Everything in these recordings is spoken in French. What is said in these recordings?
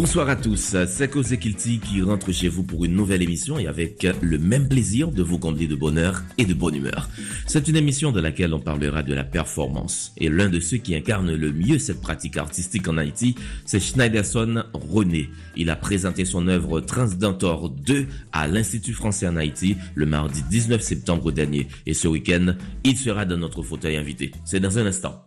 Bonsoir à tous, c'est Kose Kilti qui rentre chez vous pour une nouvelle émission et avec le même plaisir de vous combler de bonheur et de bonne humeur. C'est une émission de laquelle on parlera de la performance et l'un de ceux qui incarne le mieux cette pratique artistique en Haïti, c'est Schneiderson René. Il a présenté son œuvre Transdentor 2 à l'Institut français en Haïti le mardi 19 septembre dernier et ce week-end, il sera dans notre fauteuil invité. C'est dans un instant.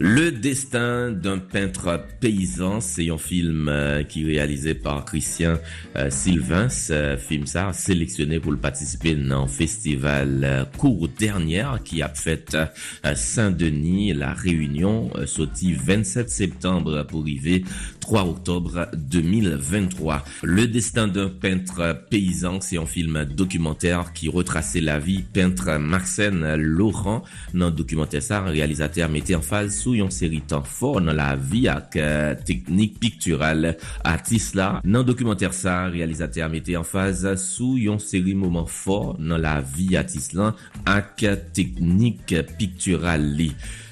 Le destin d'un peintre paysan, c'est un film euh, qui est réalisé par Christian euh, Sylvain. Ce film ça sélectionné pour le participer dans le festival euh, court dernière qui a fait Saint-Denis, la Réunion, sorti 27 septembre pour arriver 3 octobre 2023. Le destin d'un peintre paysan, c'est un film documentaire qui retraçait la vie peintre Maxène Laurent. Dans le documentaire ça, un réalisateur mettait en phase sous une série temps fort dans la vie avec technique picturale artiste là. Dans le documentaire ça, réalisateur mettait en phase sous une série moment fort dans la vie artiste là avec technique picturale.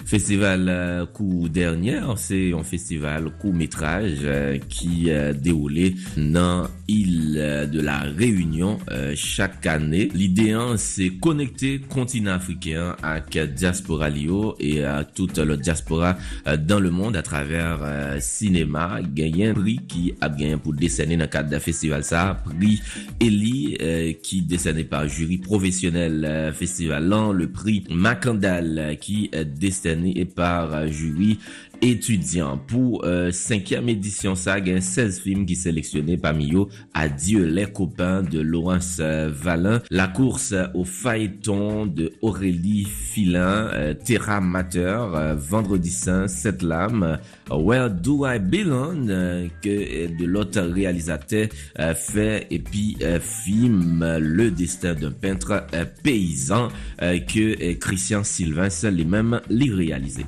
Festival euh, coup dernière, c'est un festival court métrage euh, qui euh, déroulé dans l'île de la Réunion chaque année. L'idée hein, c'est connecter continent africain avec diaspora Lio et à toute la diaspora dans le monde à travers cinéma. Gagné un prix qui a gagné pour décerner dans le cadre d'un festival ça, prix Eli qui décerné par jury professionnel festival le prix Macandal qui décerné et par jury étudiant. Pour euh, cinquième édition, ça, a 16 films qui sélectionnés parmi eux. Adieu les copains de Laurence euh, Valin. La course au de Aurélie Filin. Euh, Terra Mater. euh, Vendredi Saint. Sept lames. Where Do I Belong que de l'autre réalisateur fait et puis film Le destin d'un peintre paysan que Christian Sylvain seul lui-même l'y réalisé.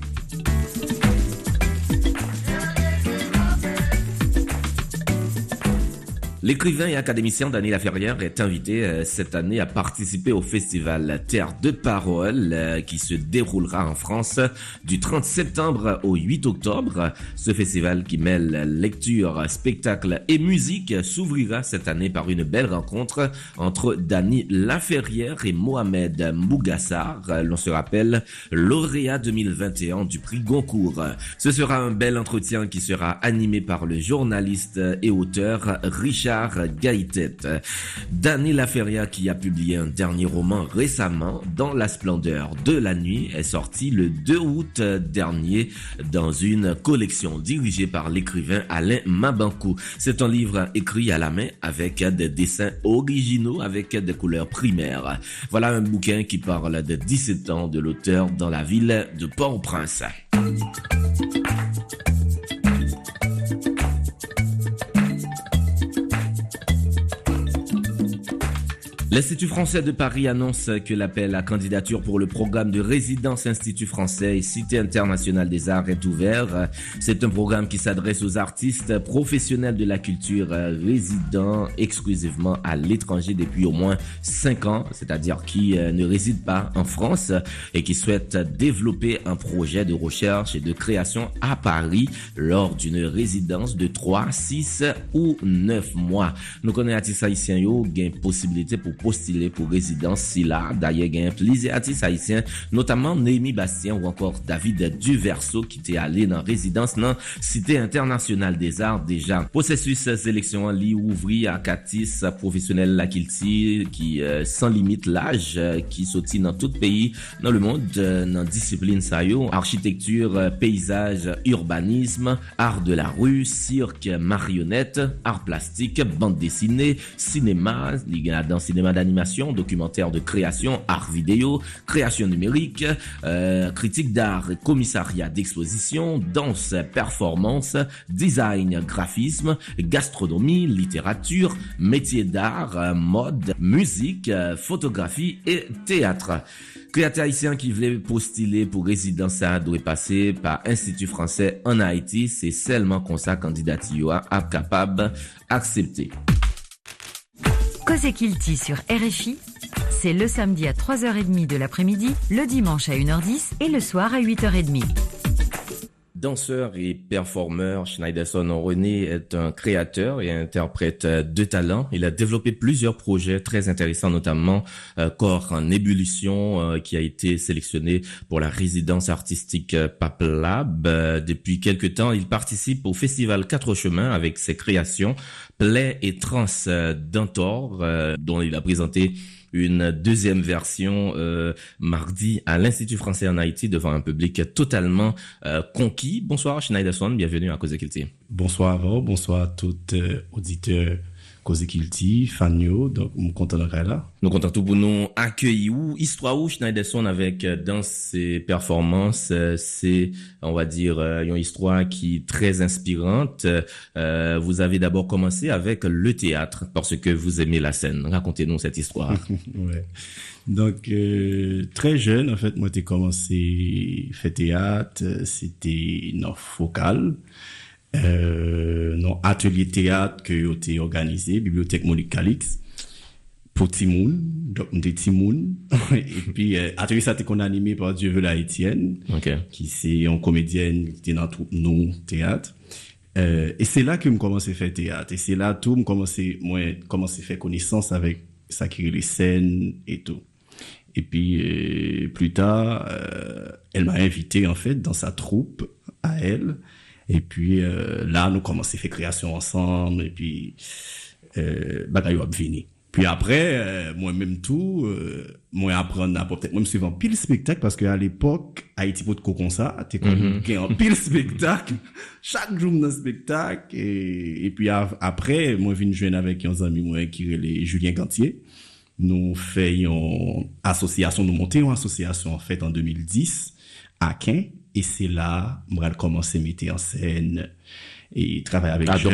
L'écrivain et académicien Daniel Laferrière est invité euh, cette année à participer au festival Terre de Parole euh, qui se déroulera en France du 30 septembre au 8 octobre. Ce festival qui mêle lecture, spectacle et musique s'ouvrira cette année par une belle rencontre entre Dani Laferrière et Mohamed Mbougassar. L'on se rappelle lauréat 2021 du prix Goncourt. Ce sera un bel entretien qui sera animé par le journaliste et auteur Richard Gaïtet. Dany Laferria, qui a publié un dernier roman récemment, Dans la splendeur de la nuit, est sorti le 2 août dernier dans une collection dirigée par l'écrivain Alain Mabankou. C'est un livre écrit à la main avec des dessins originaux avec des couleurs primaires. Voilà un bouquin qui parle de 17 ans de l'auteur dans la ville de Port-au-Prince. L'Institut français de Paris annonce que l'appel à candidature pour le programme de résidence Institut français Cité internationale des arts est ouvert. C'est un programme qui s'adresse aux artistes professionnels de la culture résidant exclusivement à l'étranger depuis au moins 5 ans, c'est-à-dire qui ne résident pas en France et qui souhaitent développer un projet de recherche et de création à Paris lors d'une résidence de 3, 6 ou 9 mois. Nous connaissons haïtiens yo, gain possibilité pour postile pou rezidans si la. Daye gen plize atis haisyen, notaman Neymi Bastien ou ankor David Duverso ki te ale nan rezidans nan Site Internasyonal des Arts deja. Posesus seleksyon li ouvri ak atis profesyonel lakil ti ki euh, san limite laj ki soti nan tout peyi nan le moun euh, nan disipline sayo, architektur, euh, peyzaj, urbanisme, art de la ru, sirk, marionette, art plastik, bande desine, sinema, li gen adan sinema d'animation, documentaire de création, art vidéo, création numérique, euh, critique d'art, commissariat d'exposition, danse, performance, design, graphisme, gastronomie, littérature, métier d'art, mode, musique, photographie et théâtre. Créateur haïtien qui voulait postuler pour résidence à doit passer par Institut français en Haïti. C'est seulement comme ça candidature à capable accepter. Cause Kilti sur RFI, c'est le samedi à 3h30 de l'après-midi, le dimanche à 1h10 et le soir à 8h30. Danseur et performeur, Schneiderson René est un créateur et interprète de talent. Il a développé plusieurs projets très intéressants, notamment euh, Corps en ébullition, euh, qui a été sélectionné pour la résidence artistique euh, Paplab. depuis quelque temps, il participe au festival Quatre Chemins avec ses créations Play et Trans d'Antor, dont il a présenté une deuxième version euh, mardi à l'Institut français en Haïti devant un public totalement euh, conquis. Bonsoir Schneiderson, bienvenue à Cause Culture. Bonsoir à vous, bonsoir à tous euh, auditeurs Kozikilti, Fanyo, donc nous content d'être là. Nous content tout pour nous accueillir où histoire où Schneiderson avec euh, dans ses performances, euh, c'est on va dire euh, une histoire qui est très inspirante. vous avez d'abord commencé avec le théâtre parce que vous aimez la scène. Racontez-nous cette histoire. ouais. Donc très jeune en fait, moi j'ai commencé faire théâtre, c'était une focal euh, non atelier théâtre que ont été organisé bibliothèque Monique Calix pour Timoun. Donc on Timoun. Et puis euh, atelier ça qu'on animé par Dieu veut la Étienne qui c'est une comédienne qui était dans tout nous théâtre. Euh, et c'est là que me commencé à faire théâtre. Et c'est là tout me commencé moi commencé à faire connaissance avec ça qui les scènes et tout. Et puis euh, plus tard elle m'a invité en fait dans sa troupe à elle et puis euh, là, nous commençons à faire création ensemble. Et puis, euh, bagaille venir. Puis après, euh, moi-même tout, euh, moi apprendre peut-être même suivant pile spectacle parce qu'à l'époque, Haïti pour comme ça, t'es comme mm en pile spectacle, chaque jour dans spectacle et, et puis après, moi je viens jouer avec un ami moi qui est Julien Gantier. Nous faisons association, nous montons une association en fait en 2010 à Quin et c'est là, moi, commencé à mettre en scène et travailler avec Ah, donc,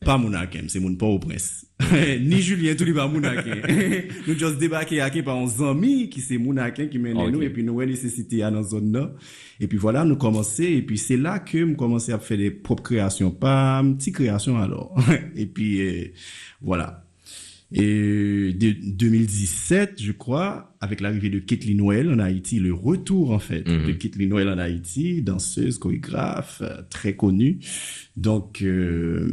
Pas Mounakem, c'est mon pas au prince. Ni Julien, tout le pas Mounakem. nous juste débarqué à par un ami qui c'est Mounakem qui mène nous et puis nous avons nécessité à dans zone là. Et puis voilà, nous commençons et puis c'est là que nous commençons à faire des propres créations, pas petites créations alors. et puis euh, voilà. Et de 2017, je crois, avec l'arrivée de Kathleen Noël en Haïti, le retour en fait de mhm. Kathleen Noël en Haïti, danseuse, chorégraphe, euh, très connue. Donc euh,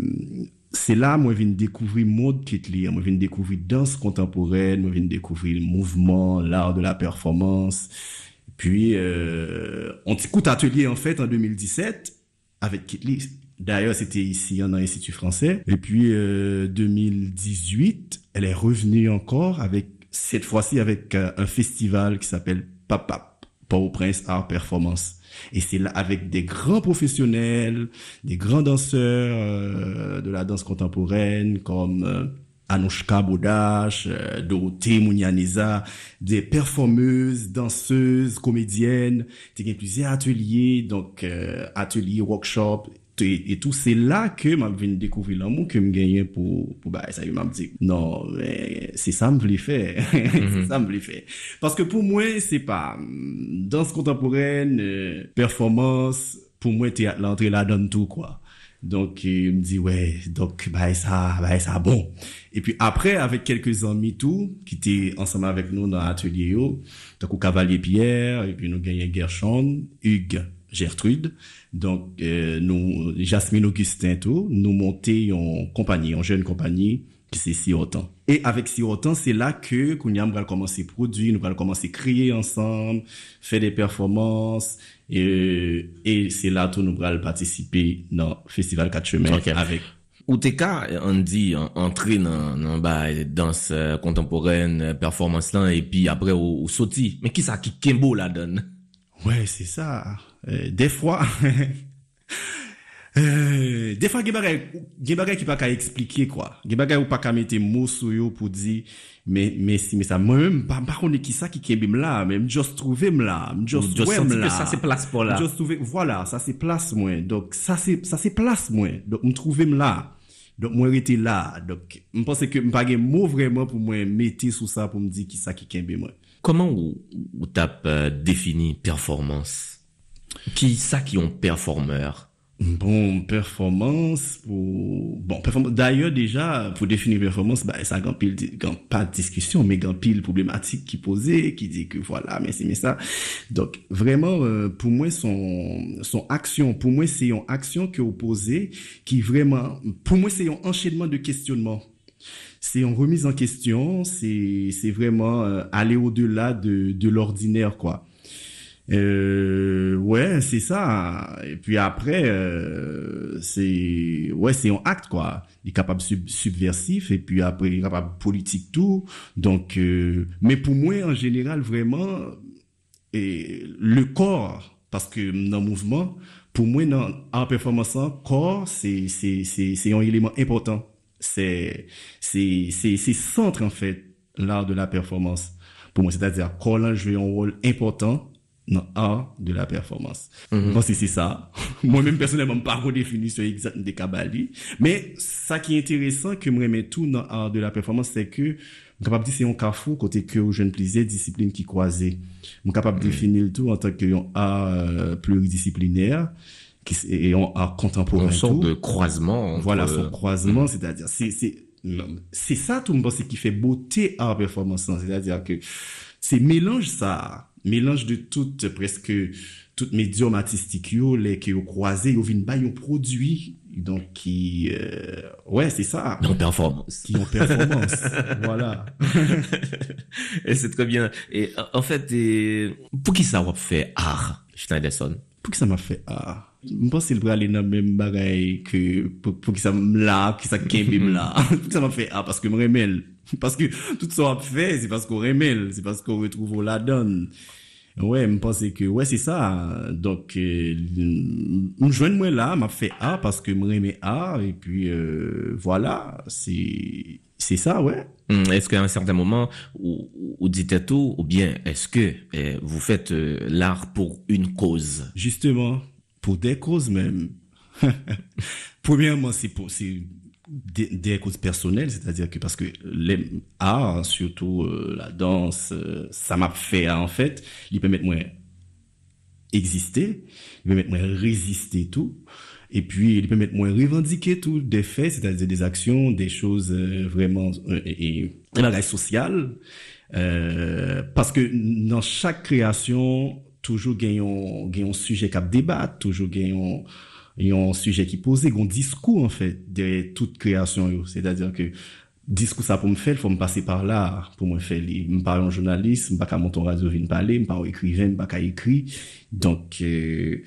c'est là moi je viens découvrir mode Kathleen, moi je viens découvrir danse contemporaine, moi je viens découvrir le mouvement, l'art de la performance. Puis euh, on t'écoute atelier en fait en 2017 avec Kathleen D'ailleurs, c'était ici en Institut français. Et puis, euh, 2018, elle est revenue encore avec, cette fois-ci avec euh, un festival qui s'appelle Papap, Port-au-Prince Art Performance. Et c'est là avec des grands professionnels, des grands danseurs euh, de la danse contemporaine comme euh, Anouchka Bodash, euh, Dorothée Mounianiza, des performeuses, danseuses, comédiennes. Il y plusieurs ateliers, donc ateliers, workshops et, tout c'est là que m'a venu découvrir l'amour que me gagné pour pour bah ça m'a dit non c'est ça me voulait faire. C'est mhm. ça me voulait faire. Parce que pour moi c'est pas hum, danse contemporaine euh, performance pour moi théâtre l'entrée là donne tout quoi. Donc il me dit ouais donc bah ça bah ça bon. Et puis après avec quelques amis tout qui étaient ensemble avec nous dans l'atelier donc au Cavalier Pierre et puis nous gagnons Gershon Hugues Gertrude, donc euh, nou, Jasmine Augustin tou, nou monte yon kompanyi, yon jen kompanyi ki se Sirotan. E avek Sirotan, se la ke Kounia mwen al komanse prodwi, nou al komanse kriye ansan, fe de performans, e se la tou nou al patisipe nan Festival 4 Chemin okay. avek. Ou te ka, an di, antre nan, nan ba, dans euh, kontemporèn, performans lan, epi apre ou, ou soti. Men ki sa ki kembo la don? Ouè, ouais, se sa. euh, defwa, euh, defwa ge bagay ki pa ka eksplike kwa, ge bagay ou pa ka mette mou sou yo pou di, me si me sa, mwen mpa mpa konen ki sa ki kebe m la, mwen just trouve m la, mwen just wè m la, sa se plas pou la, voilà, sa se plas mwen, donc sa se plas mwen, donc m trouve m la, Donk mwen rete la, donk mwen pense ke mwen page mou vreman pou mwen mette sou sa pou mwen di ki sa ki kenbe mwen. Koman ou, ou tap euh, defini performans? Qui ça qui ont performeur? Bon, performance pour bon performance d'ailleurs déjà pour définir performance bah ça grand pile pas de discussion mais grand pile problématique qui posait qui dit que voilà mais c'est mais ça. Donc vraiment euh, pour moi son son action pour moi c'est une action qui est opposée qui vraiment pour moi c'est un enchaînement de questionnements. C'est une remise en question c'est c'est vraiment euh, aller au-delà de de l'ordinaire quoi euh, ouais, c'est ça. Et puis après, euh, c'est ouais, c'est un acte quoi. Il est capable sub subversif et puis après il est capable politique tout. Donc, euh, mais pour moi en général vraiment, le corps, parce que dans le mouvement, pour moi dans en performance, corps c'est c'est c'est c'est un élément important. C'est c'est c'est c'est centre en fait l'art de la performance. Pour moi, c'est-à-dire corps là joue un rôle important non art de la performance. Mm -hmm. c'est ça. Moi-même, personnellement, pas redéfinition exacte des Kabali. Mais, ça qui est intéressant, que je remets tout dans art de la performance, c'est que, je capable de dire c'est un carrefour côté que je ne plaisir discipline qui croisait. Je capable de mm définir le tout en tant qu'un art euh, pluridisciplinaire qui et un art contemporain. Une sorte de croisement. Voilà, son croisement, mm c'est-à-dire, c'est, c'est, ça tout le monde qui fait beauté art performance. C'est-à-dire que c'est mélange ça mélange de toutes presque toutes médiums artistiques yo les qui ont croisé yo ba un produit donc qui euh, ouais c'est ça. En performance. Qui en performance voilà. Et c'est très bien. Et en fait et, pour qui ça va faire art Schneiderson? Pour qui ça m'a fait art? Aller dans le même bagaille que pour, pour qui ça là qui ça kembe pour ça m'a fait art parce que me remel parce que tout ça a fait c'est parce qu'on remel c'est parce qu'on retrouve la donne. Ouais, me pense que ouais, c'est ça. Donc euh, me joindre moi là, m'a fait A parce que me remets A et puis euh, voilà, c'est c'est ça, ouais. Hmm, est-ce qu'à un certain moment, vous, dites tout, ou bien est-ce que eh, vous faites euh, l'art pour une cause? Justement, pour des causes même. Premièrement, c'est pour des, des, causes personnelles, c'est-à-dire que parce que les arts, surtout euh, la danse, euh, ça m'a fait en fait, il permet moi exister, il permet moi résister tout, et puis il permet moi revendiquer tout des faits, c'est-à-dire des actions, des choses euh, vraiment et, et la social, parce que dans chaque création, toujours gagnons un sujet cap débat, toujours a un sujet qui pose, un discours en fait de toute création. C'est-à-dire que discours ça pour me faire, il faut me passer par là pour me faire. Je parle en journaliste, je ne pas monter en radio, je je parle écrivain, je pas écrire. Donc, euh,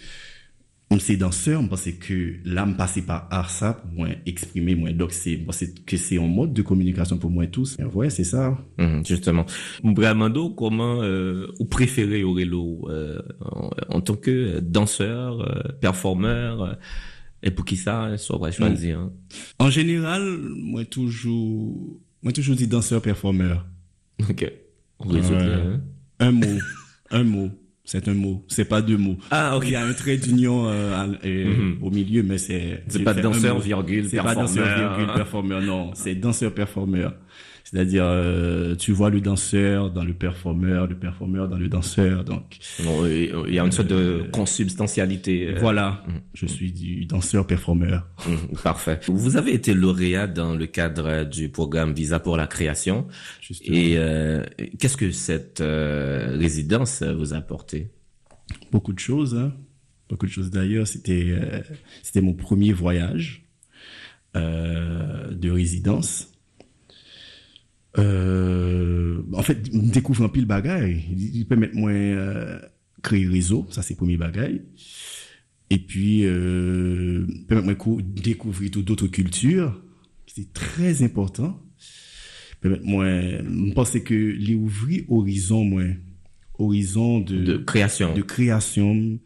c'est danseur, je pense que là, me passer par art ça pour moi exprimer moi. Donc c'est, que c'est un mode de communication pour moi tous. Ouais, c'est ça. Mmh, justement. Bramando, comment euh, vous préférez Aurélo euh, en, en, tant que danseur, euh, performeur euh, et pour qui ça, soit vrai choisir. Hein? En général, moi toujours, moi toujours dit danseur performeur. Ok. On hein? Un mot, un mot c'est un mot, c'est pas deux mots. Ah, ok. Il y a un trait d'union euh, mm-hmm. au milieu, mais c'est. C'est pas danseur virgule C'est pas danseur virgule performeur, non. C'est danseur performeur. C'est-à-dire, euh, tu vois le danseur dans le performeur, le performeur dans le danseur, donc. il y a une sorte de consubstantialité. Euh, voilà. Mm-hmm. Je suis du danseur performeur. Mm-hmm. Parfait. Vous avez été lauréat dans le cadre du programme Visa pour la création. Justement. Et qu'est-ce que cette résidence vous a apporté? Beaucoup de choses, hein. Beaucoup de choses d'ailleurs. C'était c'était mon premier voyage de résidence. Euh, en fait, découvre un pile bagaille. Il peut mettre moins euh, créer réseau, ça c'est premier bagaille. Et puis euh, permettre moi découvrir d'autres cultures, c'est très important. Permettre moi penser que les ouvrir horizon moi horizon de, de création de création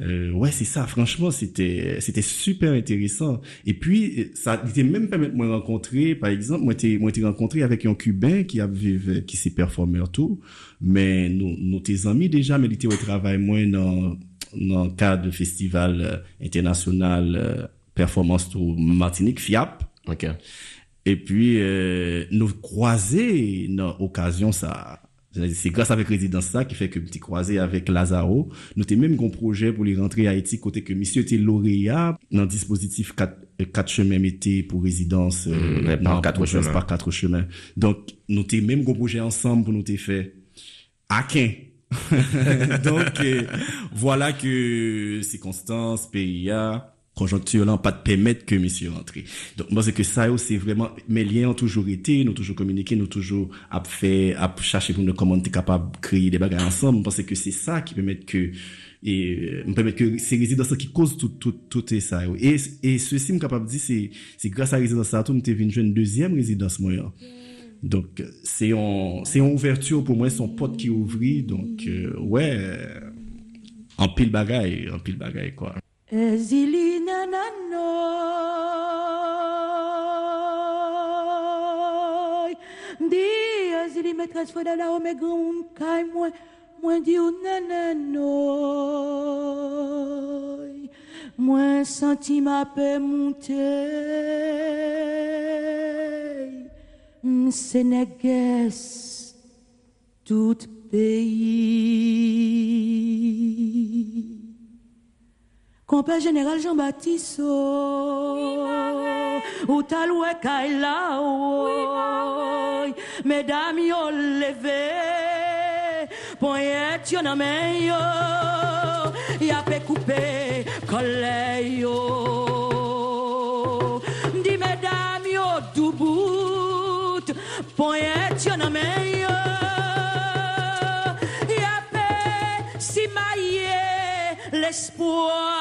Euh, ouais, c'est ça. Franchement, c'était c'était super intéressant. Et puis ça était même permettre moi rencontrer, par exemple, moi t'ai moi rencontré avec un Cubain qui a vécu, qui s'est performeur tout, mais nous nous tes amis déjà, mais il était au travail moins dans dans le cadre du festival euh, international euh, performance tout Martinique FIAP. OK. Et puis euh, nous croiser dans occasion ça c'est grâce avec résidence ça qui fait que petit croisé avec Lazaro, nous avons même un projet pour les rentrer à Haïti côté que monsieur était lauréat dans le dispositif 4 quatre chemins métiers pour résidence euh, mmh, par quatre chemins. par quatre chemins. Donc nous avons même un projet ensemble pour nous fait Akin. Donc euh, voilà que circonstances PIA conjoncture là pas de permettre que monsieur rentre. Donc moi c'est que ça c'est vraiment mes liens ont toujours été, nous toujours communiqué, nous toujours à faire à chercher pour nous comment être capable de créer des bagages ensemble. Parce que c'est ça qui permet que et me permet que c'est résidence qui cause tout tout tout ça et et ceci me capable de dire c'est c'est grâce à résidence ça tout me venu une deuxième résidence moi donc c'est en c'est en ouverture pour moi son pote qui ouvrit donc euh, ouais en pile bagaille en pile bagaille quoi. Ezilina nanoi Di ezili maîtresse de la ome grand kai moi moi di nanoi Moi senti ma paix monter Sénégas tout pays Compère général Jean-Baptiste, ou taloué kaila, mesdames yo levé, poignet yo yo, coupé, collé yo. Di mesdames yo doubout, yo yo, pe l'espoir.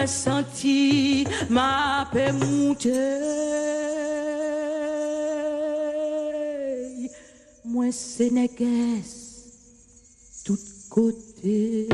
Moi senti ma paix monter. Moi sénégaise, tout côté.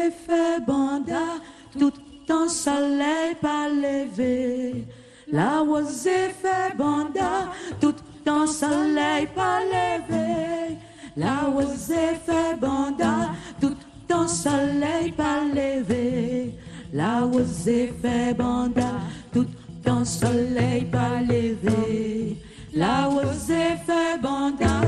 Rose fait banda, tout en soleil pas levé. La rose fait banda, tout en soleil pas levé. La rose fait banda, tout en soleil pas levé. La rose fait banda, tout en soleil pas levé. La rose fait banda,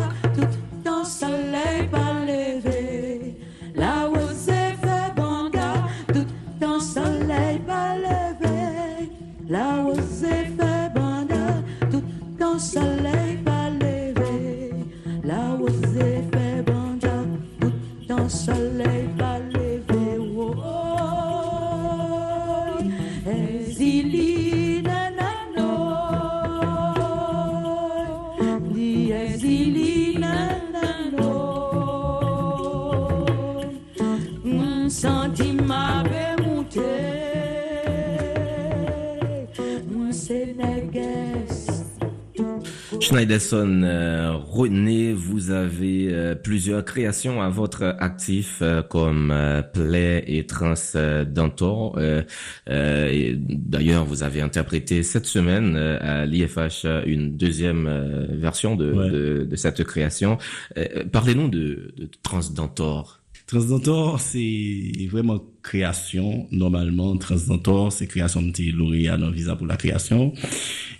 Schneiderson, euh, René, vous avez euh, plusieurs créations à votre actif euh, comme euh, Play et Transdentor. Euh, euh, D'ailleurs, vous avez interprété cette semaine euh, à l'IFH une deuxième euh, version de, Ouais. de, de cette création. Euh, Parlez-nous de, de Transdentor. Transdentor, c'est vraiment création. Normalement, Transdentor, c'est création de tes lauréats dans visa pour la création.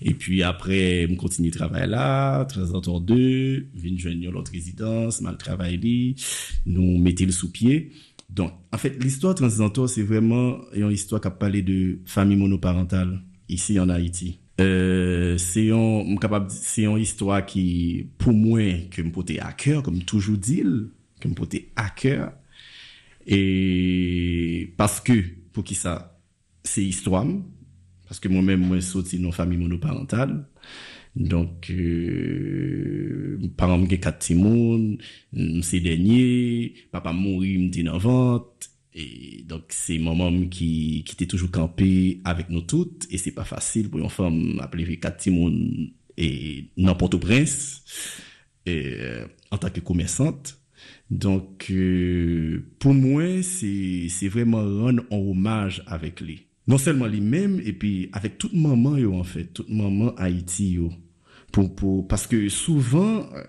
Et puis après, je continue de travailler là. Transdentor 2, vient joindre l'autre résidence, mal travaillé, nous mettez le sous-pied. Donc, en fait, l'histoire Transdentor, c'est vraiment une histoire qui a parlé de famille monoparentale ici en Haïti. Euh, c'est une histoire qui, pour moi, que me porte à cœur, comme toujours dit, que me porte à cœur. Et parce que, pour qui ça, c'est histoire, parce que moi-même, moi, sorti dans famille monoparentale. Donc, euh, par exemple, j'ai quatre timons, c'est dernier, papa mourit, me dit vente. Et donc, c'est maman qui, qui était toujours campé avec nous toutes. Et c'est pas facile pour une femme appeler quatre timons et n'importe prince et, euh, en tant que commerçante. Donc, euh, pour moi, c'est, vraiment rendre un hommage avec lui. Non seulement lui-même, et puis avec toute maman, yo, en fait, toute maman Haïti, yo. Pour, pour, parce que souvent, euh,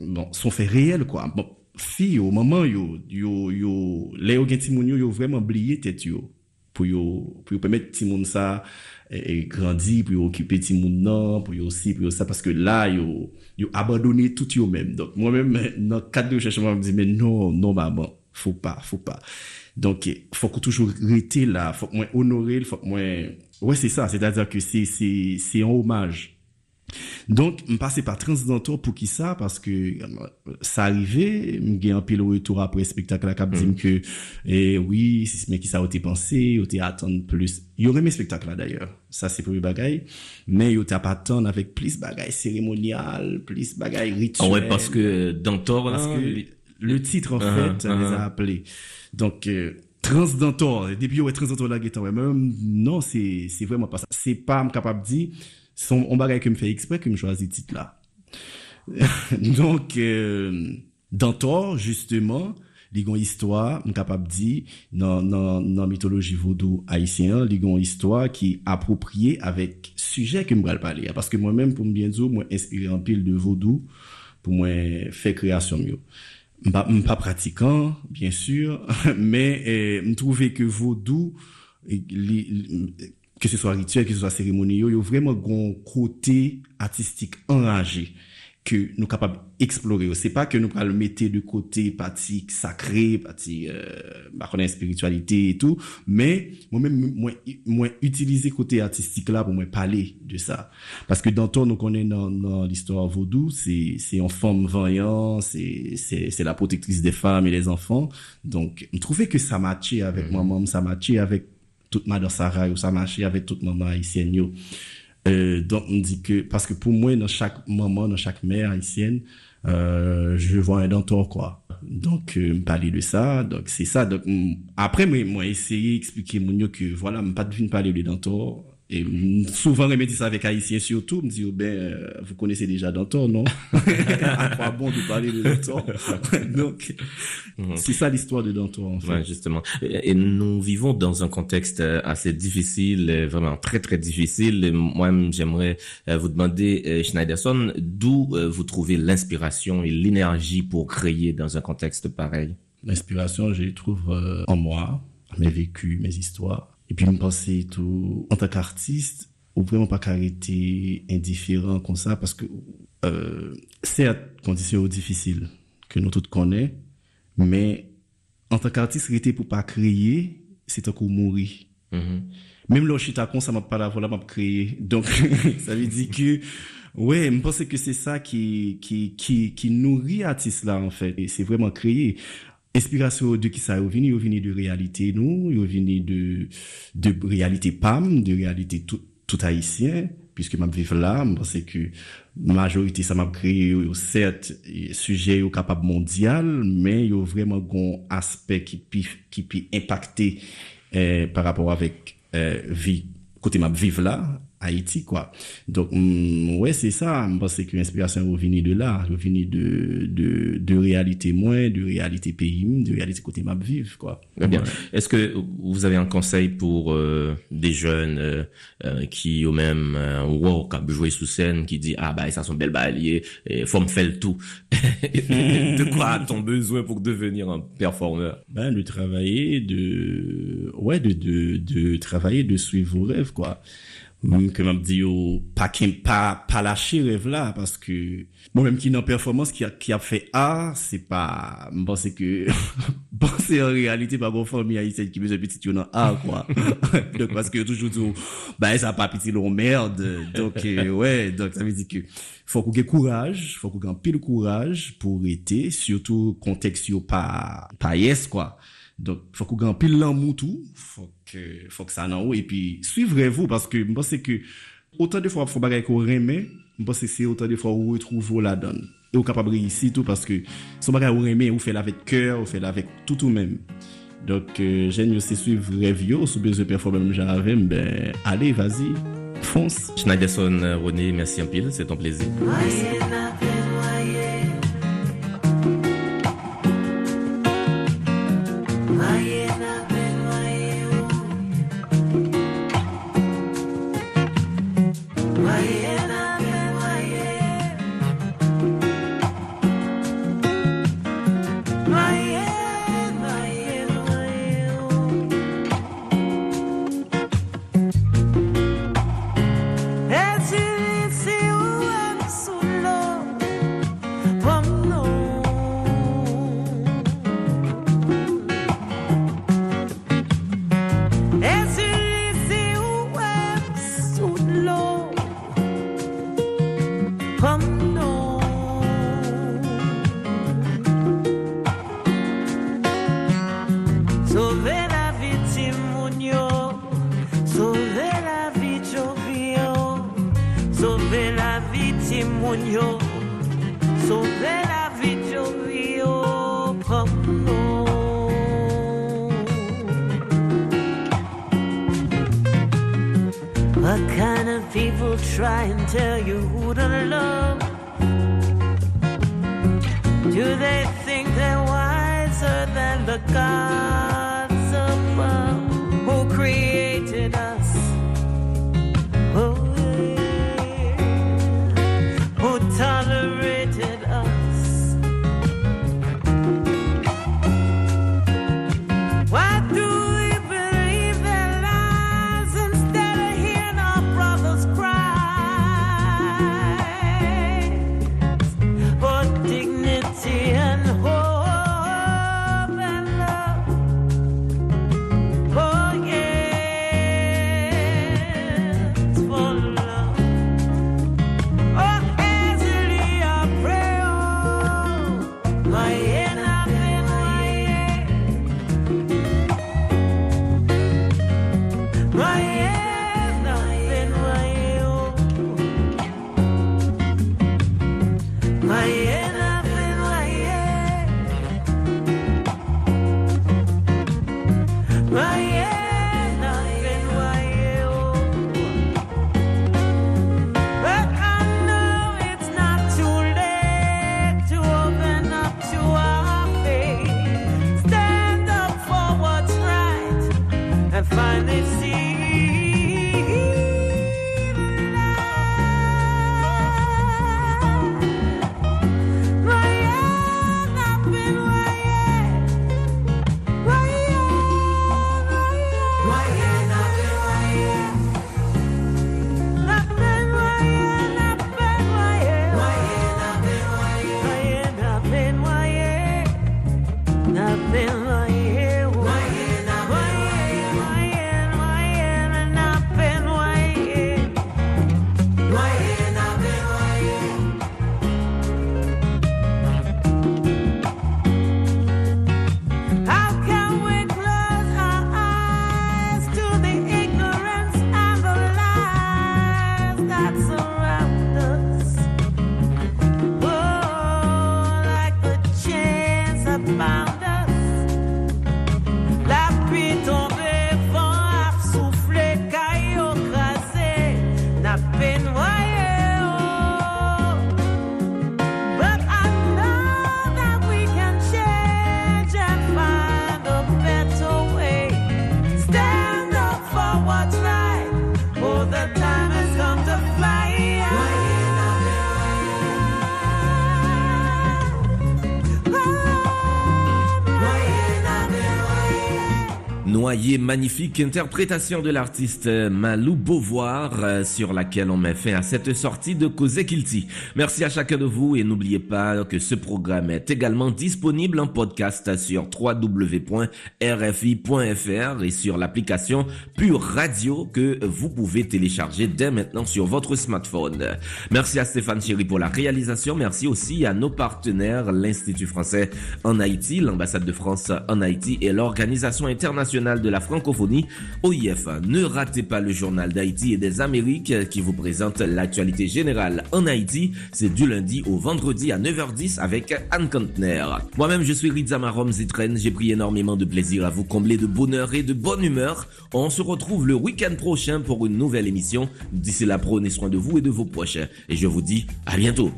bon, sont faits réels, quoi. Bon, au maman, yo, yo, yo, les yo, yo, yo, vraiment oublié tête, yo. Pour yo, pour yo permettre Timoun ça, et, grandi, pour occuper pour yo aussi, pour yo ça, parce que là, yo, yo abandonné tout yo même. Donc, moi-même, dans cadre de recherche, je me dis, mais non, non, maman, faut pas, faut pas. Donc, faut toujours rester là, faut que moi honorer, faut que moi, ouais, c'est ça, c'est-à-dire que c'est, c'est, c'est un hommage. Donk, m pase pa transdantor pou ki sa, paske sa euh, arrive, m gen apil ou etou apre spektak la kap dim ke, e, eh oui, si se men ki sa ou te panse, ou te atan plus. Yo reme spektak la dayor, sa se pou bagay, men yo te ap atan avek plis bagay seremonial, plis bagay rituel. Ouwe, paske dantor la, le titre en fait, les a aple. Donk, euh, transdantor, depi yo e transdantor la getan, men, euh, non, se vreman pa sa. Se pa m kapap di, son, on bagaille que me fait exprès que me choisit titre là. Donc, euh, Dentor, justement, une histoire, on capable de dire, dans, dans, dans mythologie vaudou haïtien, une histoire qui est appropriée avec sujet que me parler. Parce que moi-même, pour me bien dire, moi, inspiré en pile de vaudou, pour moi, faire création mieux pas pratiquant, bien sûr, mais euh, me trouvais que vaudou, que ce soit rituel, que ce soit cérémonieux, il y a vraiment un côté artistique enragé que nous capables d'explorer. C'est pas que nous le mettre de côté partie sacrée, partie euh, bah, spiritualité et tout, mais moi-même moi moi utiliser côté artistique là pour moi parler de ça parce que dans tout nous connaît dans, dans l'histoire vaudou, c'est c'est en femme vaillant, c'est c'est c'est la protectrice des femmes et des enfants. Donc, je trouvais que ça matchait avec mm. moi-même, ça matchait avec toute ma Sarah, ou ça matchait avec toute maman haïtienne. Euh, donc, on dit que, parce que pour moi, dans chaque maman, dans chaque mère haïtienne, euh, je vois un dentor, quoi. Donc, euh, parler de ça, donc c'est ça. Donc, après, moi, moi, essayer d'expliquer mon que, voilà, me pas de parler de dentor, et souvent, on me dit ça avec Haïtien surtout, me dit, oh, ben, euh, vous connaissez déjà Danton, non? à quoi bon de parler de Danton? Donc, mhm. c'est ça l'histoire de Danton, en fait. Ouais, justement. Et, nous vivons dans un contexte euh, assez difficile, euh, vraiment très, très difficile. Moi, j'aimerais vous demander, Schneiderson, d'où vous trouvez l'inspiration et l'énergie pour créer dans un contexte pareil? L'inspiration, je les trouve en moi, mes vécus, mes histoires et puis, me penser tout, en tant qu'artiste, ou vraiment pas carité indifférent comme ça, parce que, euh, certes, conditions difficiles que nous tous connaissons, mais en tant qu'artiste, rester pour pas créer, c'est encore mourir. Mm-hmm. Même là, je suis con, ça m'a pas la voilà, m'a créé. Donc, ça veut dire que, ouais, je pense que c'est ça qui, qui, qui, qui nourrit l'artiste là, en fait. Et c'est vraiment créer inspiration de qui ça est venu, il de réalité nous, il venu de de réalité PAM, de réalité tout, tout haïtien, puisque m'a vivre là, je pense que majorité ça m'a créé certes sujet au capable mondial, mais il y a vraiment un aspect qui peut qui peut impacter euh, par rapport avec euh, vie côté m'a vivre là Haïti, quoi. Donc, mm, ouais, c'est ça. Je pense que l'inspiration venue de là, venue de, de, de réalité moins, de réalité pays, de réalité côté map vivre, quoi. Très bien. Est-ce que vous avez un conseil pour euh, des jeunes euh, euh, qui, au même, euh, wow, qui joué sous scène, qui dit, ah, bah, ça sont belles balayées, et faut me faire le tout. de quoi a-t-on besoin pour devenir un performeur? Ben, de travailler, de, ouais, de, de, de travailler, de suivre vos rêves, quoi que m'a dit pas pas pas lâcher rêve là parce que moi même qui dans performance qui a qui a fait A c'est pas je pense que bon c'est en réalité pas bon famille haïtienne qui besoin petit dans A quoi. Donc parce que toujours tout bah ça pas petit long merde. Donc euh, ouais donc ça veut dire que faut qu'on ait courage faut qu'on ait pile courage pour être surtout contexte pas pas yes quoi donc faut qu'on ait pile l'amour tout faut que faut que ça non et puis suivrez-vous parce que moi c'est que autant de fois faut bagay qu'on remet, je pense que c'est autant de fois où retrouve la donne. Et vous capable réussir tout parce que son bagay ou remet, vous fait avec cœur, vous fait avec tout tout même. Donc, euh, j'aime aussi suivre Revio, sous besoin de performer même j'avais, ben, allez, vas-y, fonce. Schneiderson euh, René, merci un pile, c'est ton plaisir. I God. Magnifique interprétation de l'artiste Malou Beauvoir euh, sur laquelle on met fin à cette sortie de Cause Kilti. Merci à chacun de vous et n'oubliez pas que ce programme est également disponible en podcast sur www.rfi.fr et sur l'application Pure Radio que vous pouvez télécharger dès maintenant sur votre smartphone. Merci à Stéphane Chéry pour la réalisation. Merci aussi à nos partenaires, l'Institut français en Haïti, l'ambassade de France en Haïti et l'Organisation internationale nationale de la francophonie, OIF. Ne ratez pas le journal d'Haïti et des Amériques qui vous présente l'actualité générale en Haïti. C'est du lundi au vendredi à 9h10 avec Anne Kantner. Moi-même, je suis Rizamarom Zitren. J'ai pris énormément de plaisir à vous combler de bonheur et de bonne humeur. On se retrouve le week-end prochain pour une nouvelle émission. D'ici là, prenez soin de vous et de vos proches. Et je vous dis à bientôt.